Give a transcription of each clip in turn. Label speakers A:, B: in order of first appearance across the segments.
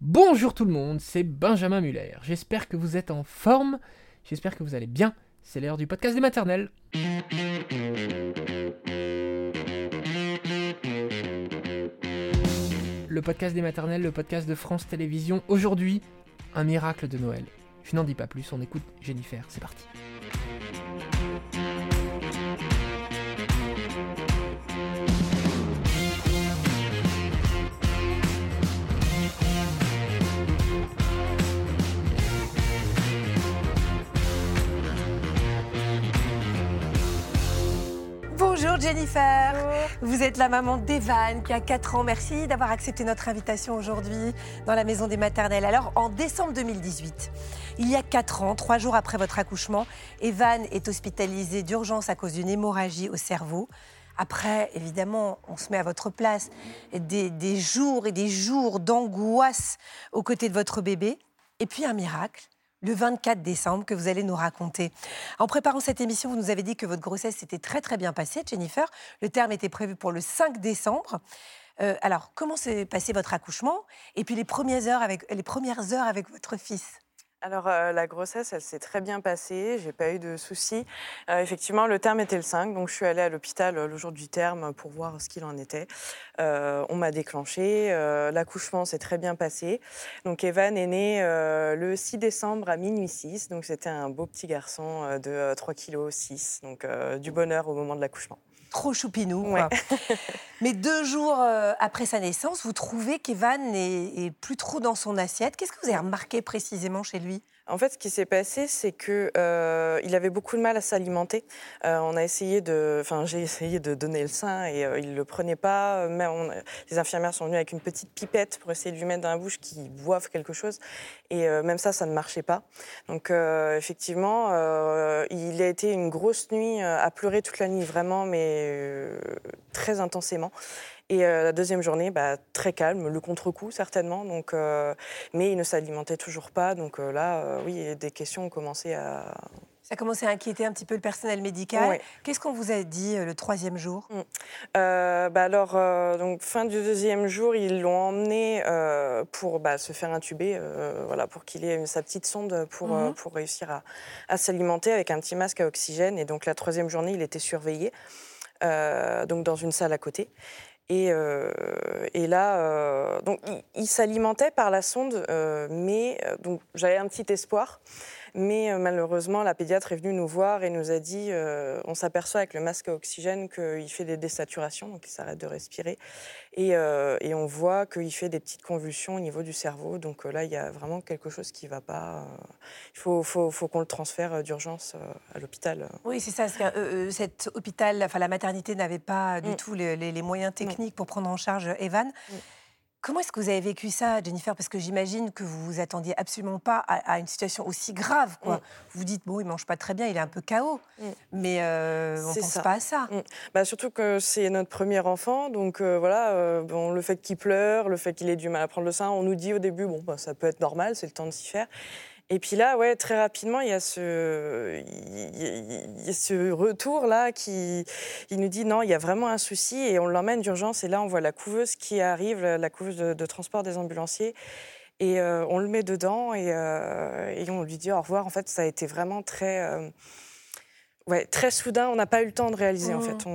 A: Bonjour tout le monde, c'est Benjamin Muller. J'espère que vous êtes en forme, j'espère que vous allez bien. C'est l'heure du podcast des maternelles. Le podcast des maternelles, le podcast de France Télévisions. Aujourd'hui, un miracle de Noël. Je n'en dis pas plus, on écoute Jennifer, c'est parti.
B: Bonjour Jennifer, vous êtes la maman d'Evan qui a 4 ans. Merci d'avoir accepté notre invitation aujourd'hui dans la maison des maternelles. Alors en décembre 2018, il y a 4 ans, 3 jours après votre accouchement, Evan est hospitalisé d'urgence à cause d'une hémorragie au cerveau. Après, évidemment, on se met à votre place, des, des jours et des jours d'angoisse aux côtés de votre bébé. Et puis un miracle, le 24 décembre que vous allez nous raconter. En préparant cette émission, vous nous avez dit que votre grossesse s'était très très bien passée, Jennifer. Le terme était prévu pour le 5 décembre. Euh, alors, comment s'est passé votre accouchement Et puis les premières heures avec, les premières heures avec votre fils?
C: Alors, la grossesse, elle s'est très bien passée, j'ai pas eu de soucis. Effectivement, le terme était le 5, donc je suis allée à l'hôpital le jour du terme pour voir ce qu'il en était. On m'a déclenché, l'accouchement s'est très bien passé. Donc, Evan est né le 6 décembre à minuit 6, donc c'était un beau petit garçon de 3 kg 6, donc du bonheur au moment de l'accouchement.
B: Trop choupinou.
C: Ouais.
B: quoi. Mais deux jours euh, après sa naissance, vous trouvez qu'Evan est, est plus trop dans son assiette. Qu'est-ce que vous avez remarqué précisément chez lui?
C: En fait, ce qui s'est passé, c'est que euh, il avait beaucoup de mal à s'alimenter. Euh, on a essayé de, enfin, j'ai essayé de donner le sein et euh, il le prenait pas. Les infirmières sont venues avec une petite pipette pour essayer de lui mettre dans la bouche qu'il boive quelque chose. Et euh, même ça, ça ne marchait pas. Donc, effectivement, il a été une grosse nuit à pleurer toute la nuit, vraiment, mais très intensément. Et euh, la deuxième journée, bah, très calme, le contre-coup certainement. Donc, euh, mais il ne s'alimentait toujours pas. Donc euh, là, oui, des questions ont commencé à.
B: Ça a commencé à inquiéter un petit peu le personnel médical. Qu'est-ce qu'on vous a dit le troisième jour?
C: Euh, bah alors, donc fin du deuxième jour, ils l'ont emmené pour bah, se faire intuber, voilà, pour qu'il ait sa petite sonde pour,
B: Mhm.
C: pour réussir à, à s'alimenter avec un petit masque à oxygène. Et donc la troisième journée, il était surveillé, euh, donc dans une salle à côté. Et, euh, et là, euh, donc il, s'alimentait par la sonde, euh, mais donc j'avais un petit espoir. Mais euh, malheureusement, la pédiatre est venue nous voir et nous a dit euh, on s'aperçoit avec le masque à oxygène qu'il fait des désaturations, donc il s'arrête de respirer. Et, euh, et on voit qu'il fait des petites convulsions au niveau du cerveau. Donc là, il y a vraiment quelque chose qui ne va pas. il faut, faut, faut qu'on le transfère d'urgence à l'hôpital.
B: Oui, c'est ça. que, cet hôpital, enfin la maternité n'avait pas du
C: Mm.
B: tout les, les- les moyens techniques pour prendre en charge Evan.
C: Mm.
B: Comment est-ce que vous avez vécu ça, Jennifer? Parce que j'imagine que vous vous attendiez absolument pas à, à une situation aussi grave. Quoi.
C: Mm.
B: Vous vous dites, bon, il mange pas très bien, il est un peu KO.
C: Mm.
B: Mais euh, on
C: C'est
B: pense
C: ça.
B: pas à ça.
C: Bah, surtout que c'est notre premier enfant, donc euh, voilà, euh, bon, le fait qu'il pleure, le fait qu'il ait du mal à prendre le sein, on nous dit au début, bon, bah, ça peut être normal, c'est le temps de s'y faire. Et puis là, ouais, très rapidement, il y a ce, il y a- ce retour-là qui il nous dit non, il y a vraiment un souci et on l'emmène d'urgence. Et là, on voit la couveuse qui arrive, la couveuse de, transport des ambulanciers. Et euh, on le met dedans et, euh, et on lui dit au revoir. En fait, ça a été vraiment très, euh, ouais, très soudain. On n'a pas eu le temps de réaliser, en
B: Mhm.
C: fait. On-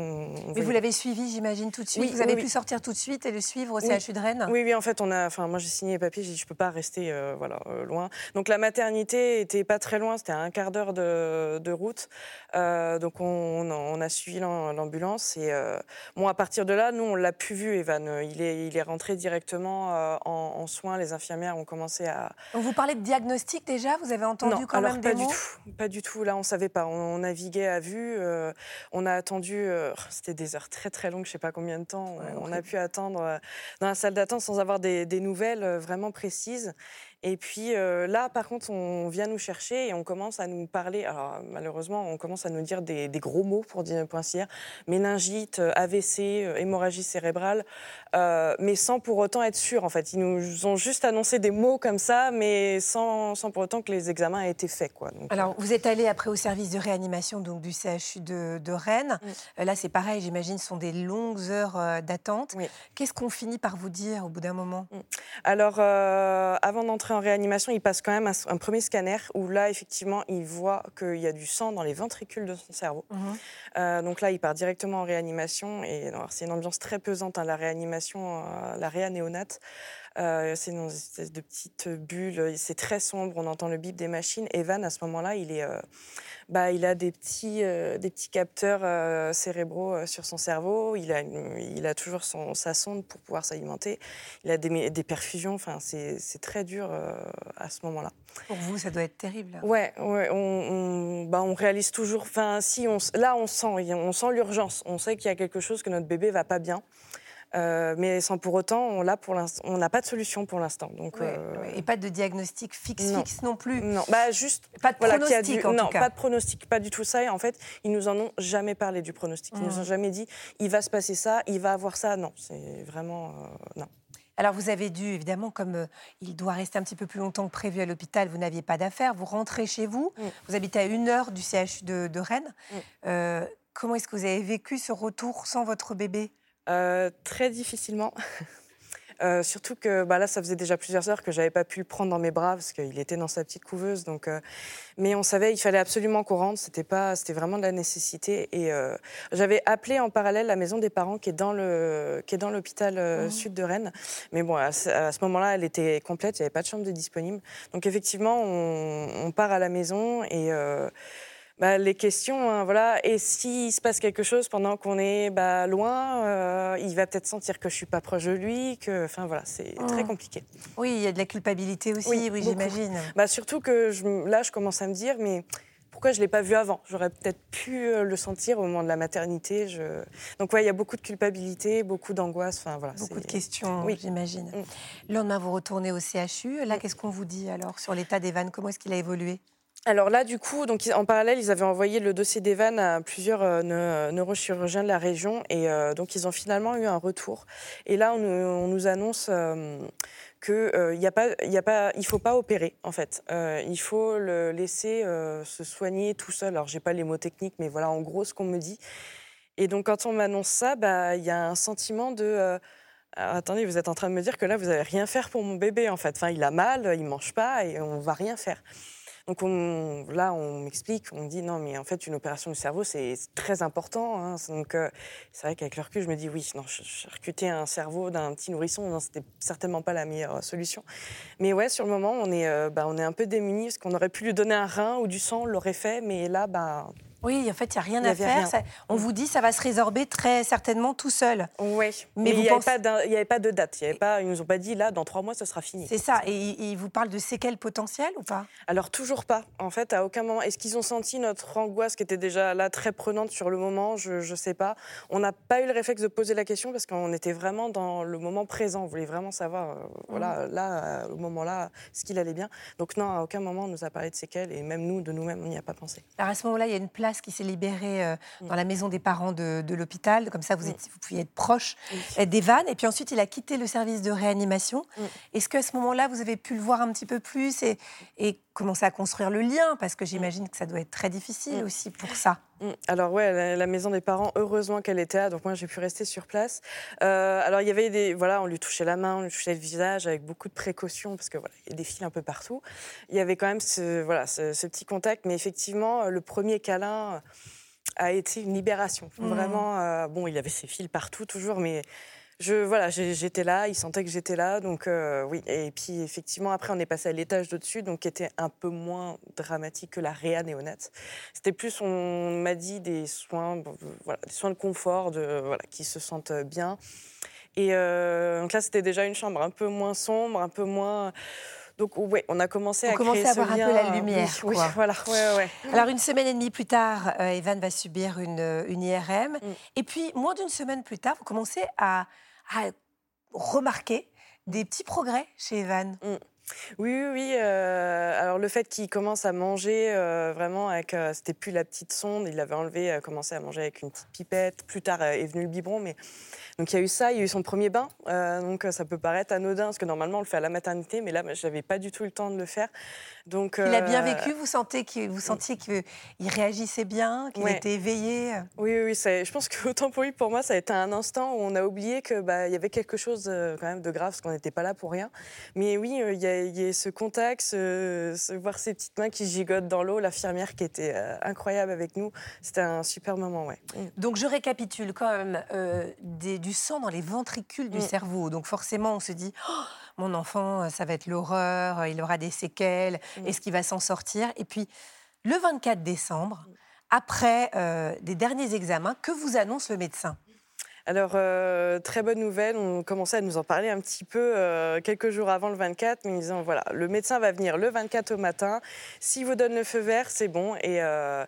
C: on
B: Mais vous l'avez suivi, j'imagine, tout de suite.
C: Oui,
B: vous avez
C: oui,
B: pu
C: oui.
B: sortir tout de suite et le suivre au. CHU de Rennes
C: Oui, oui, en fait, on a, enfin, moi j'ai signé les papiers, j'ai dit je peux pas rester, euh, voilà, euh, loin. Donc la maternité était pas très loin, c'était à un quart d'heure de, de route. Euh, donc on, on a suivi l'am- l'ambulance et bon, à partir de là, nous on l'a plus vu, Evan. Il est, il est rentré directement en, en soins. Les infirmières ont commencé à.
B: On vous parlait de diagnostic déjà? Vous avez entendu
C: non,
B: quand
C: alors
B: même
C: pas
B: des
C: du
B: mots?
C: tout, pas du tout. Là, on savait pas. On, on naviguait à vue. euh, on a attendu. euh, c'était des heures très très longues, je sais pas combien de temps.
B: Ouais,
C: on a pu attendre euh, dans la salle d'attente sans avoir des, des nouvelles euh, vraiment précises. Et puis euh, là, par contre, on vient nous chercher et on commence à nous parler. Alors malheureusement, on commence à nous dire des, gros mots pour dire dire méningite, euh, AVC, euh, hémorragie cérébrale, mais sans pour autant être sûr. En fait, ils nous ont juste annoncé des mots comme ça, mais sans, sans pour autant que les examens aient été faits. Quoi.
B: Alors vous êtes allé après au service de réanimation donc du CHU de, Rennes. Là, c'est pareil, j'imagine, ce sont des longues heures d'attente. Qu'est-ce qu'on finit par vous dire au bout d'un moment? Mm.
C: Alors, avant d'entrer en réanimation, il passe quand même un, premier scanner où là, effectivement, il voit qu'il y a du sang dans les ventricules de son cerveau. Mhm. Euh, donc là, il part directement en réanimation. Et c'est une ambiance très pesante, hein, la réanimation, euh, la réa néonate. Euh, c'est une espèce de petite bulle, c'est très sombre, on entend le bip des machines. Evan, à ce moment-là, il est bah, il a des petits, euh, des petits capteurs euh, cérébraux euh, sur son cerveau. Il a, il a toujours son, sa sonde pour pouvoir s'alimenter. Il a des, des perfusions. Enfin, c'est très dur à ce moment-là.
B: Pour vous, ça doit être terrible.
C: Ouais, ouais on, on, bah, on réalise toujours. Enfin, si on, là, on sent, on sent l'urgence. On sait qu'il y a quelque chose que notre bébé va pas bien. Euh, mais sans pour autant, on n'a pas de solution pour l'instant. Donc,
B: euh, Et pas de diagnostic fixe non. fixe non plus.
C: Non, bah juste
B: pas de pronostic en
C: non,
B: tout cas.
C: pas de pronostic, pas du tout ça. Et en fait, ils nous en ont jamais parlé du pronostic. Ils nous ont mmh. jamais dit, il va se passer ça, il va avoir ça. Non, c'est vraiment euh, non.
B: Alors vous avez dû, évidemment, comme il doit rester un petit peu plus longtemps que prévu à l'hôpital, vous n'aviez pas d'affaires, vous rentrez chez vous, mmh. vous habitez à une heure du CHU de, Rennes. Mmh. comment est-ce que vous avez vécu ce retour sans votre bébé?
C: Euh, très difficilement. Euh, surtout que bah là, ça faisait déjà plusieurs heures que j'avais pas pu le prendre dans mes bras parce qu'il était dans sa petite couveuse. Donc, euh, mais on savait, il fallait absolument qu'on rentre. C'était pas, c'était vraiment de la nécessité. Et j'avais appelé en parallèle la maison des parents qui est dans le, qui est dans l'hôpital mmh. sud de Rennes. Mais bon, à, ce moment-là, elle était complète. Il n'y avait pas de chambre de disponible. Donc effectivement, on, on part à la maison et bah, les questions, hein, voilà. Et s'il se passe quelque chose pendant qu'on est bah, loin, euh, il va peut-être sentir que je suis pas proche de lui, que, enfin voilà, c'est très mmh. compliqué.
B: Oui, il y a de la culpabilité aussi, oui, j'imagine.
C: Bah, surtout que je, là, je commence à me dire, mais pourquoi je l'ai pas vu avant? J'aurais peut-être pu euh, le sentir au moment de la maternité. Je... Donc ouais, il y a beaucoup de culpabilité, beaucoup d'angoisse. Enfin voilà.
B: Beaucoup de questions, oui. j'imagine. Mm. Le lendemain, vous retournez au CHU. Là, mm. qu'est-ce qu'on vous dit alors sur l'état d'Evan Comment est-ce qu'il a évolué?
C: Alors là, du coup, donc, en parallèle, ils avaient envoyé le dossier d'Evan à plusieurs euh, neurochirurgiens de la région et euh, donc ils ont finalement eu un retour. Et là, on, nous annonce euh, qu'il il faut pas opérer en fait. il faut le laisser se soigner tout seul. Alors j'ai pas les mots techniques, mais voilà en gros ce qu'on me dit. Et donc quand on m'annonce ça, bah il y a un sentiment de attendez, vous êtes en train de me dire que là, vous n'allez rien faire pour mon bébé, en fait. Il a mal, il mange pas et on va rien faire. Donc là, on m'explique, on dit non, mais en fait, une opération du cerveau, c'est très important. Hein. Donc euh, c'est vrai qu'avec le recul, je me dis oui, non, recruter un cerveau d'un petit nourrisson, c'était certainement pas la meilleure euh, solution. Mais ouais, sur le moment, on est, euh, bah, on est un peu démunis parce qu'on aurait pu lui donner un rein ou du sang, on l'aurait fait, mais là, bah,
B: oui, en fait, il n'y a rien à faire. on vous dit ça va se résorber très certainement tout seul.
C: Oui, mais, il n'y avait, pas de date. Y avait pas, ils ne nous ont pas dit là, dans trois mois, ce sera fini.
B: C'est ça. Et ils vous parlent de séquelles potentielles ou pas?
C: Alors, toujours pas. En fait, à aucun moment. Est-ce qu'ils ont senti notre angoisse qui était déjà là très prenante sur le moment? Je ne sais pas. On n'a pas eu le réflexe de poser la question parce qu'on était vraiment dans le moment présent. On voulait vraiment savoir, euh, voilà, mmh. là, au moment-là, ce qu'il allait bien. Donc, non, à aucun moment, on nous a parlé de séquelles. Et même nous, de nous-mêmes, on n'y a pas pensé.
B: Alors, à ce moment-là, il y a une place qui s'est libérée euh, mm. dans la maison des parents de, l'hôpital. Comme ça, vous, mm. êtes, vous pouviez être proche d'Evan. Et puis ensuite, il a quitté le service de réanimation. Mm. Est-ce qu'à ce moment-là, vous avez pu le voir un petit peu plus et, et commencer à construire le lien? Parce que j'imagine que ça doit être très difficile aussi pour ça.
C: Alors ouais, la, maison des parents, heureusement qu'elle était là, donc moi j'ai pu rester sur place. Euh, alors il y avait des, voilà, on lui touchait la main, on lui touchait le visage avec beaucoup de précautions parce que voilà, il y a des fils un peu partout. Il y avait quand même ce, voilà, ce, petit contact, mais effectivement le premier câlin a été une libération. Mmh. Vraiment, euh, bon, il y avait ses fils partout toujours, mais je, voilà, j'étais là, il sentait que j'étais là, donc euh, oui. Et puis effectivement, après, on est passé à l'étage d'au-dessus, donc qui était un peu moins dramatique que la réa néonate. C'était plus, on m'a dit des soins, voilà, des soins de confort, de, voilà, qui se sentent bien. Et euh, donc là, c'était déjà une chambre un peu moins sombre, un peu moins. Donc oui, on a commencé
B: à
C: créer
B: à voir un peu la lumière.
C: Oui, voilà. Ouais, ouais.
B: Alors une semaine et demie plus tard, euh, Evan va subir une, une IRM. Mm. Et puis moins d'une semaine plus tard, vous commencez à, à remarquer des petits progrès chez Evan. Mm.
C: Oui, oui, oui. euh, alors le fait qu'il commence à manger euh, vraiment avec, euh, c'était plus la petite sonde, il l'avait enlevé, a commencé à manger avec une petite pipette. Plus tard est venu le biberon, mais donc il y a eu ça, il y a eu son premier bain. donc ça peut paraître anodin parce que normalement on le fait à la maternité, mais là j'avais pas du tout le temps de le faire. Donc
B: Il a bien vécu, vous, sentez qu'il- vous sentiez qu'il réagissait bien, qu'il
C: Ouais.
B: était éveillé?
C: Oui, oui, oui, je pense que autant pour lui, pour moi, ça a été un instant où on a oublié que bah, il y avait quelque chose quand même de grave, parce qu'on n'était pas là pour rien. Mais oui, il y, a- il y a ce contact, ce, ce- voir ses petites mains qui gigotent dans l'eau, l'infirmière qui était euh, incroyable avec nous, c'était un super moment, ouais. Mm.
B: Donc je récapitule quand même euh, des- du sang dans les ventricules du
C: Mm.
B: cerveau. Donc forcément, on se dit, Oh, mon enfant, euh, ça va être l'horreur, euh, il aura des séquelles,
C: Mm.
B: est-ce qu'il va s'en sortir? Et puis, le 24 décembre, après euh, des derniers examens, que vous annonce le médecin?
C: Alors, euh, très bonne nouvelle, on commençait à nous en parler un petit peu euh, quelques jours avant le 24, mais en disant, voilà, le médecin va venir le 24 au matin, s'il vous donne le feu vert, c'est bon. Et, euh,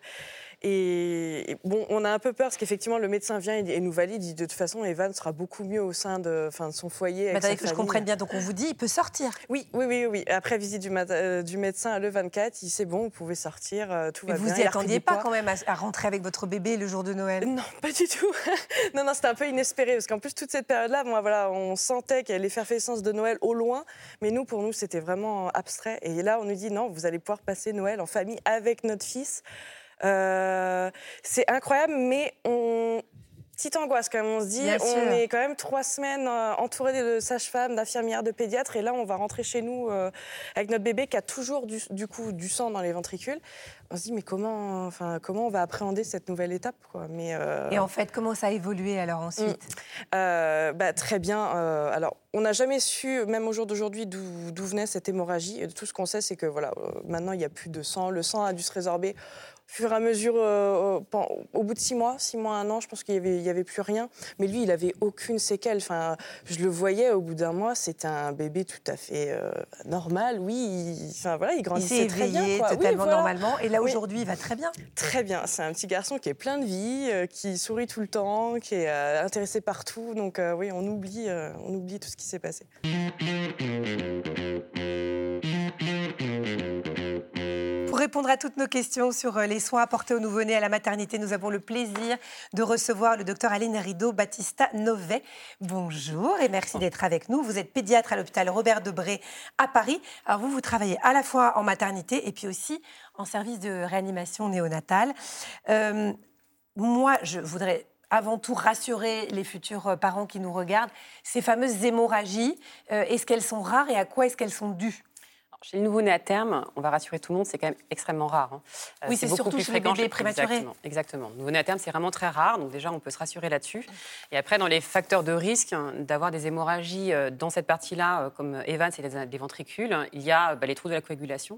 C: et, et bon, on a un peu peur parce qu'effectivement, le médecin vient et, et nous valide, il dit, de toute façon, Evan sera beaucoup mieux au sein de, enfin, de son foyer.
B: Mais
C: Avec
B: Attendez
C: sa
B: que je comprenne bien. Donc on vous dit, il peut sortir.
C: Oui, oui, oui, oui. Après visite du, euh, du médecin le 24, il c'est bon, vous pouvez sortir, euh, tout
B: Mais
C: va
B: vous
C: bien.
B: n'y
C: a repris
B: attendiez pas quand même à, à rentrer avec votre bébé le jour de Noël?
C: Non, pas du tout. non, non, c'était un peu inespéré parce qu'en plus toute cette période-là, moi, voilà, on sentait qu'il y avait l'effervescence de Noël au loin, mais nous, pour nous, c'était vraiment abstrait. Et là, on nous dit non, vous allez pouvoir passer Noël en famille avec notre fils. Euh, c'est incroyable, mais on petite angoisse quand même. On se dit,
B: Bien
C: on
B: sûr.
C: est quand même trois semaines euh, entourés de sages-femmes, d'infirmières, de pédiatres, et là, on va rentrer chez nous euh, avec notre bébé qui a toujours du, du coup du sang dans les ventricules. On se dit, mais comment, enfin, comment on va appréhender cette nouvelle étape, quoi? Mais euh,
B: Et en fait, comment ça a évolué alors ensuite?
C: Euh, bah, très bien. alors, on n'a jamais su, même au jour d'aujourd'hui, d'où venait cette hémorragie. Et Tout ce qu'on sait, c'est que voilà, maintenant, il n'y a plus de sang. Le sang a dû se résorber fur et à mesure, euh, au bout de six mois, six mois, un an, je pense qu'il n'y avait, il plus rien. Mais lui, il avait aucune séquelle. Enfin, je le voyais au bout d'un mois, c'était un bébé tout à fait euh, normal. Oui, il, enfin, voilà, il
B: Il
C: grandissait
B: s'est
C: très bien. Oui,
B: totalement
C: voilà.
B: normalement. Et là, aujourd'hui, il va très bien.
C: Très bien. C'est un petit garçon qui est plein de vie, euh, qui sourit tout le temps, qui est intéressé partout. Donc oui, on oublie, on oublie tout ce qui s'est passé.
B: Pour répondre à toutes nos questions sur euh, les soins apportés aux nouveau-nés à la maternité, nous avons le plaisir de recevoir le docteur Aline Rideau Battista Novet. Bonjour et merci d'être avec nous. Vous êtes pédiatre à l'hôpital Robert Debré à Paris. Alors vous, vous travaillez à la fois en maternité et puis aussi en service de réanimation néonatale. Euh, moi, je voudrais avant tout rassurer les futurs euh, parents qui nous regardent. Ces fameuses hémorragies, euh, est-ce qu'elles sont rares et à quoi est-ce qu'elles sont dues?
D: Chez les nouveau-nés à terme, on va rassurer tout le monde, c'est quand même extrêmement rare. hein. Euh,
B: Oui, c'est
D: beaucoup
B: surtout
D: plus
B: chez les bébés prématurés.
D: Exactement. exactement. Nouveau-né à terme, c'est vraiment très rare, donc déjà, on peut se rassurer là-dessus. Et après, dans les facteurs de risque hein, d'avoir des hémorragies euh, dans cette partie-là, euh, comme Evan, c'est les, les ventricules, hein, il y a bah, les trous de la coagulation,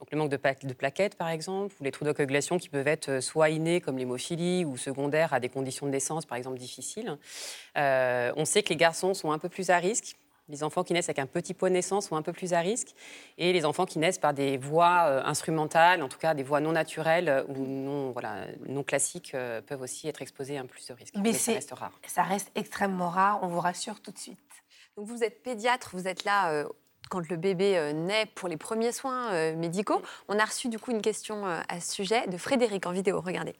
D: donc le manque de, plaquettes, par exemple, ou les trous de coagulation qui peuvent être soit innés, comme l'hémophilie, ou secondaires à des conditions de naissance, par exemple, difficiles. Euh, on sait que les garçons sont un peu plus à risque. Les enfants qui naissent avec un petit poids de naissance sont un peu plus à risque. Et les enfants qui naissent par des voies euh, instrumentales, en tout cas des voies non naturelles euh, ou non, voilà, non classiques, euh, peuvent aussi être exposés à un plus de risques.
B: Mais
D: ça
B: c'est-
D: reste rare.
B: Ça reste extrêmement rare, on vous rassure tout de suite.
E: Donc vous êtes pédiatre, vous êtes là euh, quand le bébé euh, naît pour les premiers soins euh, médicaux. On a reçu du coup une question euh, à ce sujet de Frédéric en vidéo. Regardez.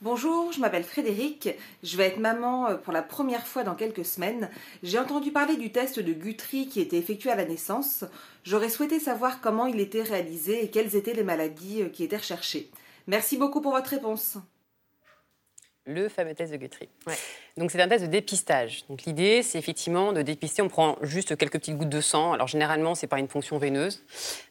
F: Bonjour, je m'appelle Frédéric. Je vais être maman euh, pour la première fois dans quelques semaines. J'ai entendu parler du test de Guthrie qui était effectué à la naissance. J'aurais souhaité savoir comment il était réalisé et quelles étaient les maladies euh, qui étaient recherchées. Merci beaucoup pour votre réponse.
D: Le fameux test de Guthrie.
E: Ouais.
D: Donc c'est un test de dépistage. Donc l'idée, c'est effectivement de dépister. On prend juste quelques petites gouttes de sang. Alors généralement, c'est par une ponction veineuse,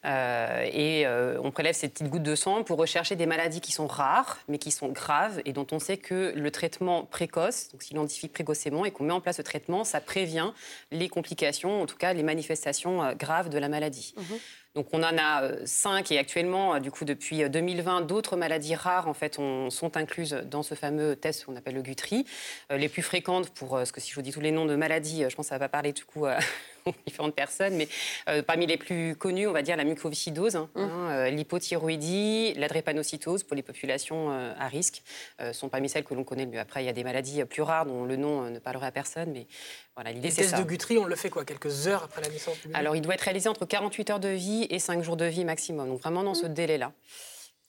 D: Euh, et euh, on prélève ces petites gouttes de sang pour rechercher des maladies qui sont rares, mais qui sont graves et dont on sait que le traitement précoce, donc s'identifie précocement et qu'on met en place ce traitement, ça prévient les complications, en tout cas les manifestations euh, graves de la maladie. Donc on en a euh, cinq et actuellement, euh, du coup, depuis euh, 2020, d'autres maladies rares en fait on- sont incluses dans ce fameux test qu'on appelle le Guthrie. Euh, les plus fréquentes pour, parce que si je vous dis tous les noms de maladies, je pense que ça va pas parler du coup différentes personnes, mais euh, parmi les plus connus, on va dire la mucoviscidose, hein, mmh. hein euh, l'hypothyroïdie, la drépanocytose pour les populations euh, à risque, sont parmi celles que l'on connaît le mieux. Après, il y a des maladies plus rares dont le nom ne parlerait à personne, mais voilà, l'idée c'est ça.
A: Le test de Guthrie, on le fait quoi Quelques heures après la naissance du bébé?
D: Alors, il doit être réalisé entre 48 heures de vie et 5 jours de vie maximum, donc vraiment dans ce mmh. délai-là.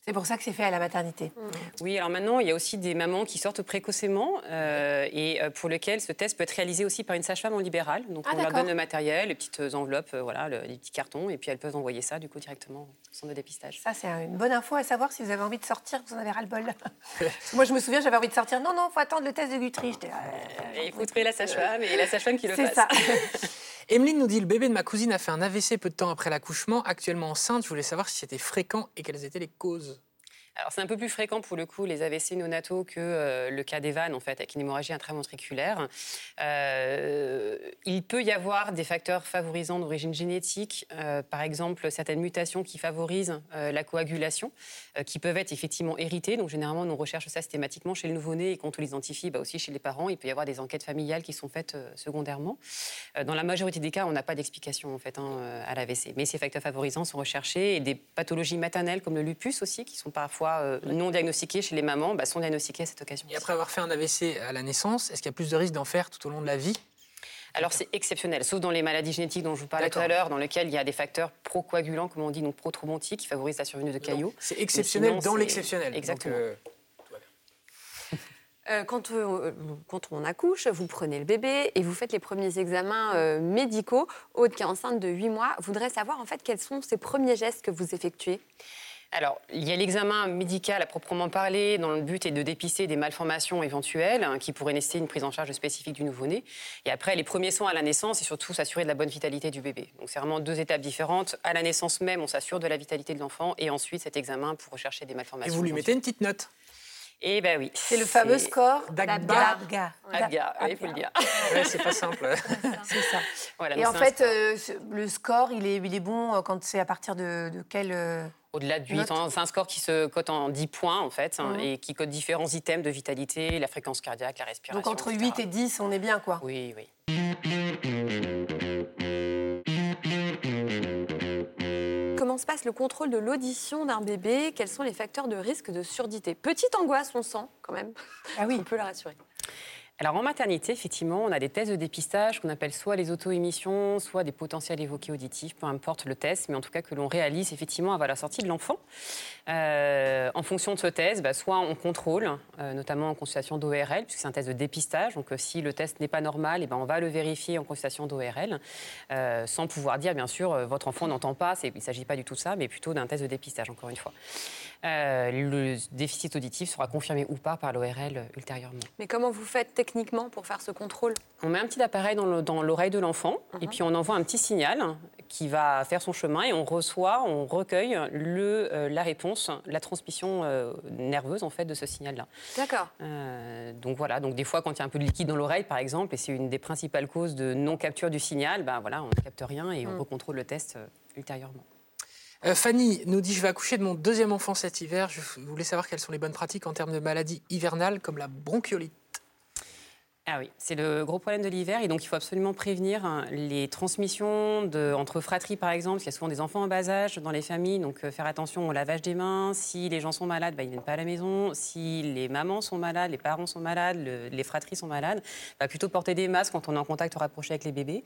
B: C'est pour ça que c'est fait à la maternité. Mmh.
D: Oui, alors maintenant, il y a aussi des mamans qui sortent précocement euh, et euh, pour lesquelles ce test peut être réalisé aussi par une sage-femme en libéral. Donc ah, on leur donne le matériel, les petites enveloppes, euh, voilà, les petits cartons, et puis elles peuvent envoyer ça du coup directement au centre de dépistage.
B: Ça, c'est une bonne info à savoir si vous avez envie de sortir, vous en avez ras-le-bol. Moi, je me souviens, j'avais envie de sortir. Non, non, il faut attendre le test de Guthrie.
D: il faut trouver la sage-femme et la sage-femme qui le fasse.
B: C'est ça.
A: Emeline nous dit le bébé de ma cousine a fait un AVC peu de temps après l'accouchement. Actuellement enceinte, je voulais savoir si c'était fréquent et quelles étaient les causes.
D: Alors c'est un peu plus fréquent pour le coup les AVC néonataux que euh, le cas d'Evan en fait avec une hémorragie intraventriculaire. Euh, il peut y avoir des facteurs favorisants d'origine génétique, euh, par exemple certaines mutations qui favorisent la coagulation, qui peuvent être effectivement héritées. Donc généralement on recherche ça systématiquement chez le nouveau-né et quand on les identifie, bah, aussi chez les parents. Il peut y avoir des enquêtes familiales qui sont faites secondairement. dans la majorité des cas, on n'a pas d'explication en fait hein, à l'AVC, mais ces facteurs favorisants sont recherchés et des pathologies maternelles comme le lupus aussi qui sont parfois euh, non diagnostiqués chez les mamans bah, sont diagnostiqués à cette occasion.
A: Et après avoir fait un AVC à la naissance, est-ce qu'il y a plus de risques d'en faire tout au long de la vie?
D: Alors c'est exceptionnel, sauf dans les maladies génétiques dont je vous parlais tout à l'heure, dans lesquelles il y a des facteurs procoagulants, comme on dit, donc protraumantiques, qui favorisent la survenue de caillots.
A: C'est exceptionnel dans l'exceptionnel.
D: Exactement. Euh,
E: euh, quand, quand, on accouche, vous prenez le bébé et vous faites les premiers examens médicaux. Aude, qui est enceinte de 8 mois, voudrait savoir en fait quels sont ces premiers gestes que vous effectuez?
D: Alors, il y a l'examen médical à proprement parler, dont le but est de dépister des malformations éventuelles hein, qui pourraient nécessiter une prise en charge spécifique du nouveau-né. Et après, les premiers soins à la naissance et surtout s'assurer de la bonne vitalité du bébé. Donc, c'est vraiment deux étapes différentes. À la naissance même, on s'assure de la vitalité de l'enfant et ensuite cet examen pour rechercher des malformations.
A: Et vous lui mettez une petite note
D: eh ben oui.
B: C'est le fameux score
A: d'Agga.
D: Agga, il faut le dire.
A: c'est pas simple.
B: c'est ça. et en fait, euh, le score, il est, il est bon euh, quand c'est à partir de, de quel...
D: Au-delà de 8, c'est un score qui se cote en 10 points en fait, hein, et qui code différents items de vitalité, la fréquence cardiaque, la respiration.
B: Donc entre 8 et 10, on est bien quoi
D: Oui, oui.
E: Comment se passe le contrôle de l'audition d'un bébé? Quels sont les facteurs de risque de surdité? Petite angoisse, on sent quand même.
B: Ah oui.
E: On peut la rassurer.
D: Alors en maternité, effectivement, on a des tests de dépistage qu'on appelle soit les auto-émissions, soit des potentiels évoqués auditifs, peu importe le test, mais en tout cas que l'on réalise effectivement avant la sortie de l'enfant. Euh, en fonction de ce test, bah, soit on contrôle, euh, notamment en consultation d'ORL, puisque c'est un test de dépistage. Donc euh, si le test n'est pas normal, et eh ben, on va le vérifier en consultation d'ORL, sans pouvoir dire bien sûr votre enfant n'entend pas. Il ne s'agit pas du tout de ça, mais plutôt d'un test de dépistage, encore une fois. Le déficit auditif sera confirmé ou pas par l'ORL ultérieurement.
E: Mais comment vous faites techniquement pour faire ce contrôle?
D: On met un petit appareil dans l'oreille de l'enfant et uh-huh. puis on envoie un petit signal qui va faire son chemin et on reçoit, on recueille le, euh, la réponse, la transmission euh, nerveuse en fait de ce signal-là.
E: D'accord.
D: Euh, donc voilà, donc des fois quand il y a un peu de liquide dans l'oreille par exemple, et c'est une des principales causes de non-capture du signal, ben voilà, on ne capte rien et on mm. recontrôle le test ultérieurement.
A: Fanny nous dit Je vais accoucher de mon deuxième enfant cet hiver. Je voulais savoir quelles sont les bonnes pratiques en termes de maladies hivernales comme la bronchiolite.
D: Ah oui, c'est le gros problème de l'hiver et donc il faut absolument prévenir hein, les transmissions entre fratries par exemple, il y a souvent des enfants en bas âge dans les familles, donc euh, faire attention au lavage des mains. Si les gens sont malades, bah, ils ne viennent pas à la maison. Si les mamans sont malades, les parents sont malades, les fratries sont malades, bah, plutôt porter des masques quand on est en contact rapproché avec les bébés.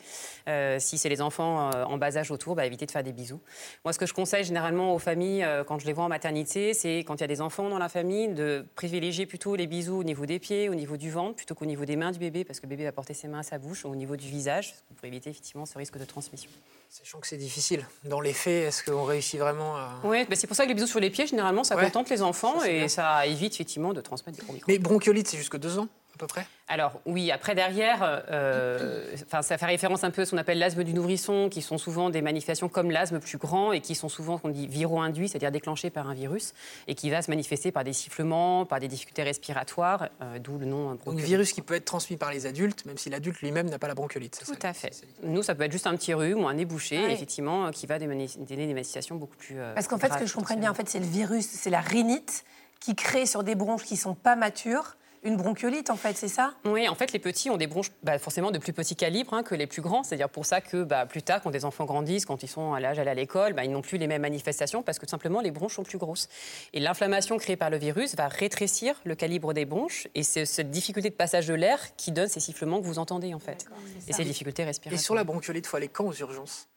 D: Euh, si c'est les enfants euh, en bas âge autour, bah, éviter de faire des bisous. Moi, ce que je conseille généralement aux familles quand je les vois en maternité, c'est quand il y a des enfants dans la famille de privilégier plutôt les bisous au niveau des pieds, au niveau du ventre, plutôt qu'au niveau des mains du bébé, parce que le bébé va porter ses mains à sa bouche, au niveau du visage, pour éviter effectivement ce risque de transmission.
A: Sachant que c'est difficile. Dans les faits, est-ce qu'on réussit vraiment à...
D: Oui, c'est pour ça que les bisous sur les pieds, généralement, ça contente les enfants et ça évite effectivement de transmettre des gros
A: Mais bronchiolite, c'est jusque deux ans à peu près?
D: Alors oui, après derrière, euh, ça fait référence un peu à ce qu'on appelle l'asthme du nourrisson, qui sont souvent des manifestations comme l'asthme plus grand et qui sont souvent, qu'on dit, viro-induits, c'est-à-dire déclenchés par un virus, et qui va se manifester par des sifflements, par des difficultés respiratoires, euh, d'où le nom
A: Un virus qui peut être transmis par les adultes, même si l'adulte lui-même n'a pas la bronchiolite.
D: Tout à fait. Nous, ça peut être juste un petit rhume ou un nez bouché, effectivement, qui va donner des manifestations beaucoup plus.
B: Euh, Parce qu'en fait, ce que je comprends bien, en fait, c'est le virus, c'est la rhinite qui crée sur des bronches qui ne sont pas matures une bronchiolite, en fait, c'est ça?
D: Oui, en fait, les petits ont des bronches bah, forcément de plus petit calibre hein, que les plus grands. C'est-à-dire pour ça que bah, plus tard, quand des enfants grandissent, quand ils sont à l'âge d'aller à l'école, bah, ils n'ont plus les mêmes manifestations parce que tout simplement les bronches sont plus grosses. Et l'inflammation créée par le virus va rétrécir le calibre des bronches et c'est cette difficulté de passage de l'air qui donne ces sifflements que vous entendez en fait. Et ces difficultés
A: Et
D: respiratoires.
A: sur la bronchiolite, il faut aller quand aux urgences?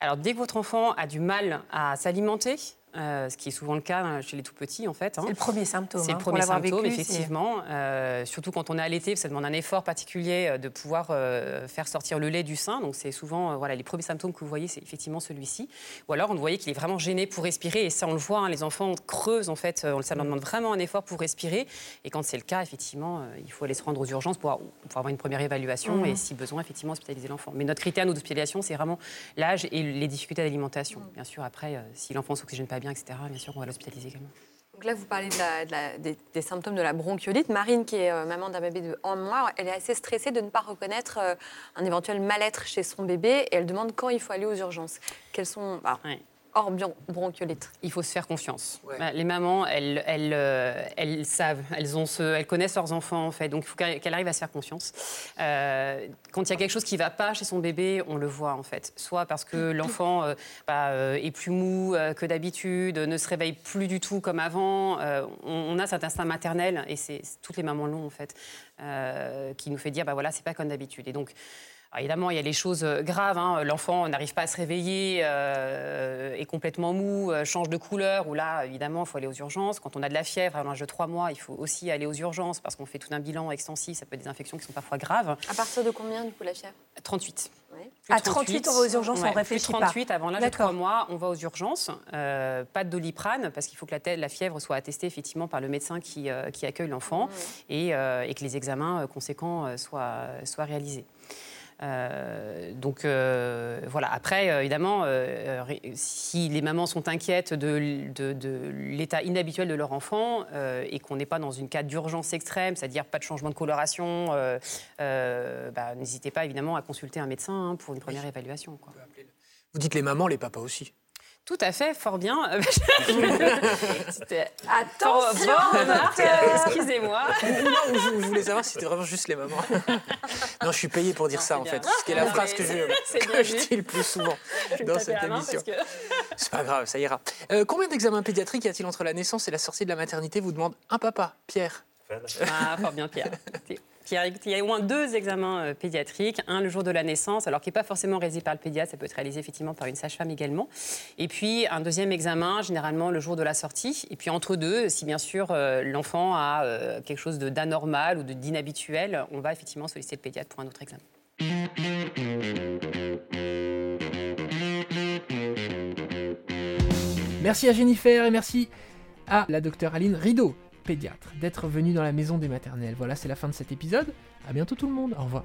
D: Alors, dès que votre enfant a du mal à s'alimenter, euh, ce qui est souvent le cas hein, chez les tout petits en fait. hein,
B: C'est le premier symptôme.
D: c'est
B: hein,
D: le
B: pour
D: premier symptôme,
B: vécu,
D: effectivement. Euh, surtout quand on est allaité, ça demande un effort particulier euh, de pouvoir euh, faire sortir le lait du sein. Donc c'est souvent voilà, les premiers symptômes que vous voyez, c'est effectivement celui-ci. Ou alors on voyait qu'il est vraiment gêné pour respirer. Et ça, on le voit, hein, les enfants creusent en fait. Ça leur demande vraiment un effort pour respirer. Et quand c'est le cas, effectivement, il faut aller se rendre aux urgences pour, pour avoir une première évaluation
B: Mhm.
D: et si besoin, effectivement, hospitaliser l'enfant. Mais notre critère nous, d'hospitalisation, c'est vraiment l'âge et les difficultés d'alimentation. Bien sûr, après, si l'enfant ne s'oxygène pas bien, etc., bien sûr, on va l'hospitaliser également.
E: Donc là, vous parlez de la- de la- des, des symptômes de la bronchiolite. Marine, qui est euh, maman d'un bébé de un mois, elle est assez stressée de ne pas reconnaître euh, un éventuel mal-être chez son bébé et elle demande quand il faut aller aux urgences. Quelles sont, bah. Hors bronchiolite
D: il faut se faire confiance.
A: Ouais.
D: Bah, Les mamans, elles, elles, euh, elles savent, elles, ont ce, elles connaissent leurs enfants en fait, donc il faut qu'elles arrivent à se faire confiance. Euh, quand il y a quelque chose qui ne va pas chez son bébé, on le voit en fait. Soit parce que l'enfant euh, bah, euh, est plus mou que d'habitude, ne se réveille plus du tout comme avant. On, on a cet instinct maternel et c'est toutes les mamans l'ont en fait, qui nous fait dire bah voilà c'est pas comme d'habitude. Et donc alors, évidemment, il y a les choses euh, graves. hein. L'enfant n'arrive pas à se réveiller, euh, est complètement mou, euh, change de couleur. Ou là, évidemment, il faut aller aux urgences. Quand on a de la fièvre à l'âge de 3 mois, il faut aussi aller aux urgences parce qu'on fait tout un bilan extensif. Ça peut être des infections qui sont parfois graves.
E: À partir de combien, du coup, la fièvre?
D: 38.
E: Ouais.
D: Plus
B: À 38, on va aux urgences, on réfléchit
D: plus
B: pas.
D: 38, avant l'âge de
B: D'accord.
D: 3 mois, on va aux urgences. Euh, pas de doliprane, parce qu'il faut que la, fièvre soit attestée effectivement par le médecin qui, euh, qui accueille l'enfant et, euh, et que les examens conséquents soient, soient réalisés. Euh, donc euh, voilà, après, euh, évidemment, si les mamans sont inquiètes de, l- de- de l'état inhabituel de leur enfant et qu'on n'est pas dans une cas d'urgence extrême, c'est-à-dire pas de changement de coloration, bah, n'hésitez pas évidemment à consulter un médecin hein, pour une première évaluation. quoi.
A: Vous dites les mamans, les papas aussi.
D: Tout à fait, fort bien. C'était
B: Attention,
D: fort bonne remarque,
B: docteur.
D: excusez-moi.
A: non, je, voulais savoir si c'était vraiment juste les mamans. non, je suis payé pour dire
D: Non,
A: ça en
D: bien.
A: fait. Ce qui est la phrase que je, que dis le plus souvent dans cette émission.
D: que-
A: C'est pas grave, ça ira. Euh, combien d'examens pédiatriques y a-t-il entre la naissance et la sortie de la maternité Vous demande un papa, Pierre?
D: Ah, fort bien, Pierre. Pierre, il y a au moins deux examens euh, pédiatriques. Un le jour de la naissance, alors qui n'est pas forcément réalisé par le pédiatre, ça peut être réalisé effectivement par une sage-femme également. Et puis un deuxième examen, généralement le jour de la sortie. Et puis entre deux, si bien sûr euh, l'enfant a euh, quelque chose de- d'anormal ou de- d'inhabituel, on va effectivement solliciter le pédiatre pour un autre examen.
A: Merci à Jennifer et merci à la docteure Aline Rideau, pédiatre, d'être venue dans la maison des maternelles. Voilà, c'est la fin de cet épisode. À bientôt tout le monde. Au revoir.